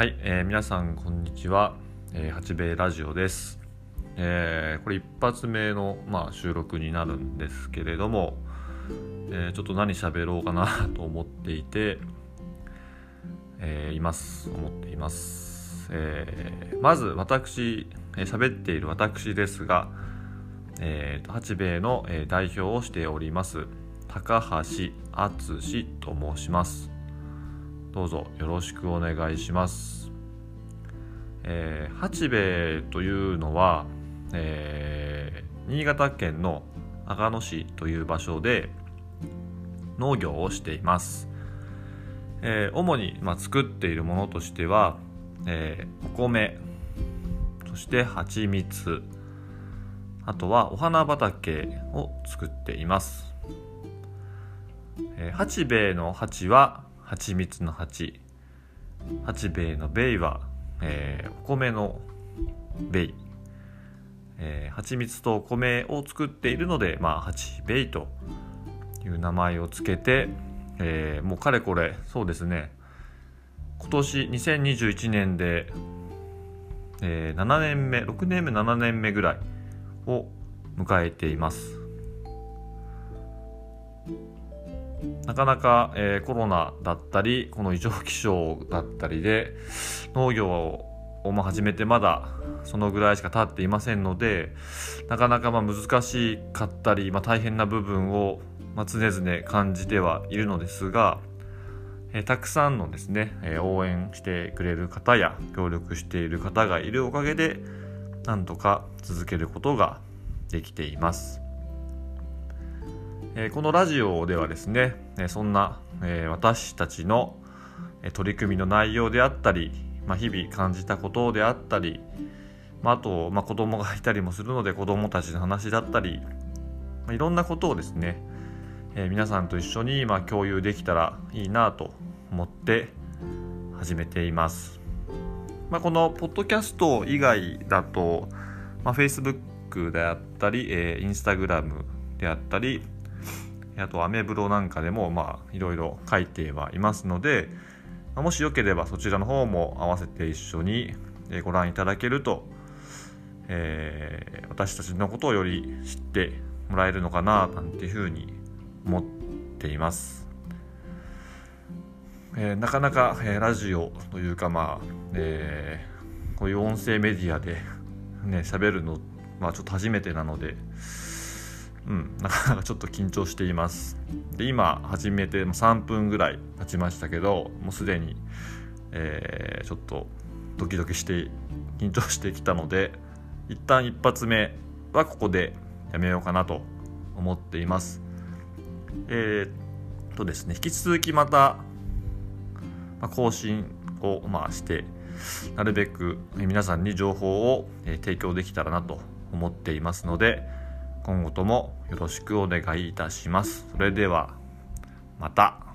はい、えー、皆さんこんにちは、えー、八兵衛ラジオです、えー、これ一発目の、まあ、収録になるんですけれども、えー、ちょっと何喋ろうかなと思っていて、えー、います。思っています、えー、まず私喋、えー、っている私ですが、えー、八兵衛の、え、代表をしております高橋敦と申します。どうぞよろしくお願いします。えー、八兵衛というのは、えー、新潟県の阿賀野市という場所で農業をしています。えー、主に、まあ、作っているものとしては、えー、お米そして蜂蜜あとはお花畑を作っています。えー、八兵衛の八は蜂蜜の蜂八兵衛の兵衛は、えー、お米の兵衛、えー、蜂蜜とお米を作っているので、まあ、八兵衛という名前をつけて、えー、もうかれこれそうですね。今年2021年で、えー、7年目6年目7年目ぐらいを迎えています。なかなか、えー、コロナだったりこの異常気象だったりで農業を、ま始めてまだそのぐらいしか経っていませんのでなかなかま難しかったり、まあ、大変な部分を、ま常々感じてはいるのですが、え、たくさんのですね、え、応援してくれる方や協力している方がいるおかげでなんとか続けることができています。えこのラジオではですね、えそんな、え私たちの取り組みの内容であったり、まあ、日々感じたことであったり、まあ、あと、まあ、子供がいたりもするので子供たちの話だったり、まあ、いろんなことをですね、え、皆さんと一緒に、まあ、共有できたらいいなと思って始めています。まあ、このポッドキャスト以外だと、まあ、Facebook であったり、えー、Instagram であったり、あとアメブロなんかでもまあいろいろ書いてはいますのでもしよければそちらの方も合わせて一緒にご覧いただけると、えー、私たちのことをより知ってもらえるのかななんていうふうに思っています。えー、なかなか、えー、ラジオというかまあ、えー、こういう音声メディアでね喋るのまあちょっと初めてなのでうん、なかなかちょっと緊張しています。で今始めて3分ぐらい経ちましたけどもうすでに、えー、ちょっとドキドキして緊張してきたので一旦一発目はここでやめようかなと思っています。えー、とですね引き続きまた、ま、更新を、まあ、してなるべく皆さんに情報を、提供できたらなと思っていますので、今後ともよろしくお願いいたします。それではまた。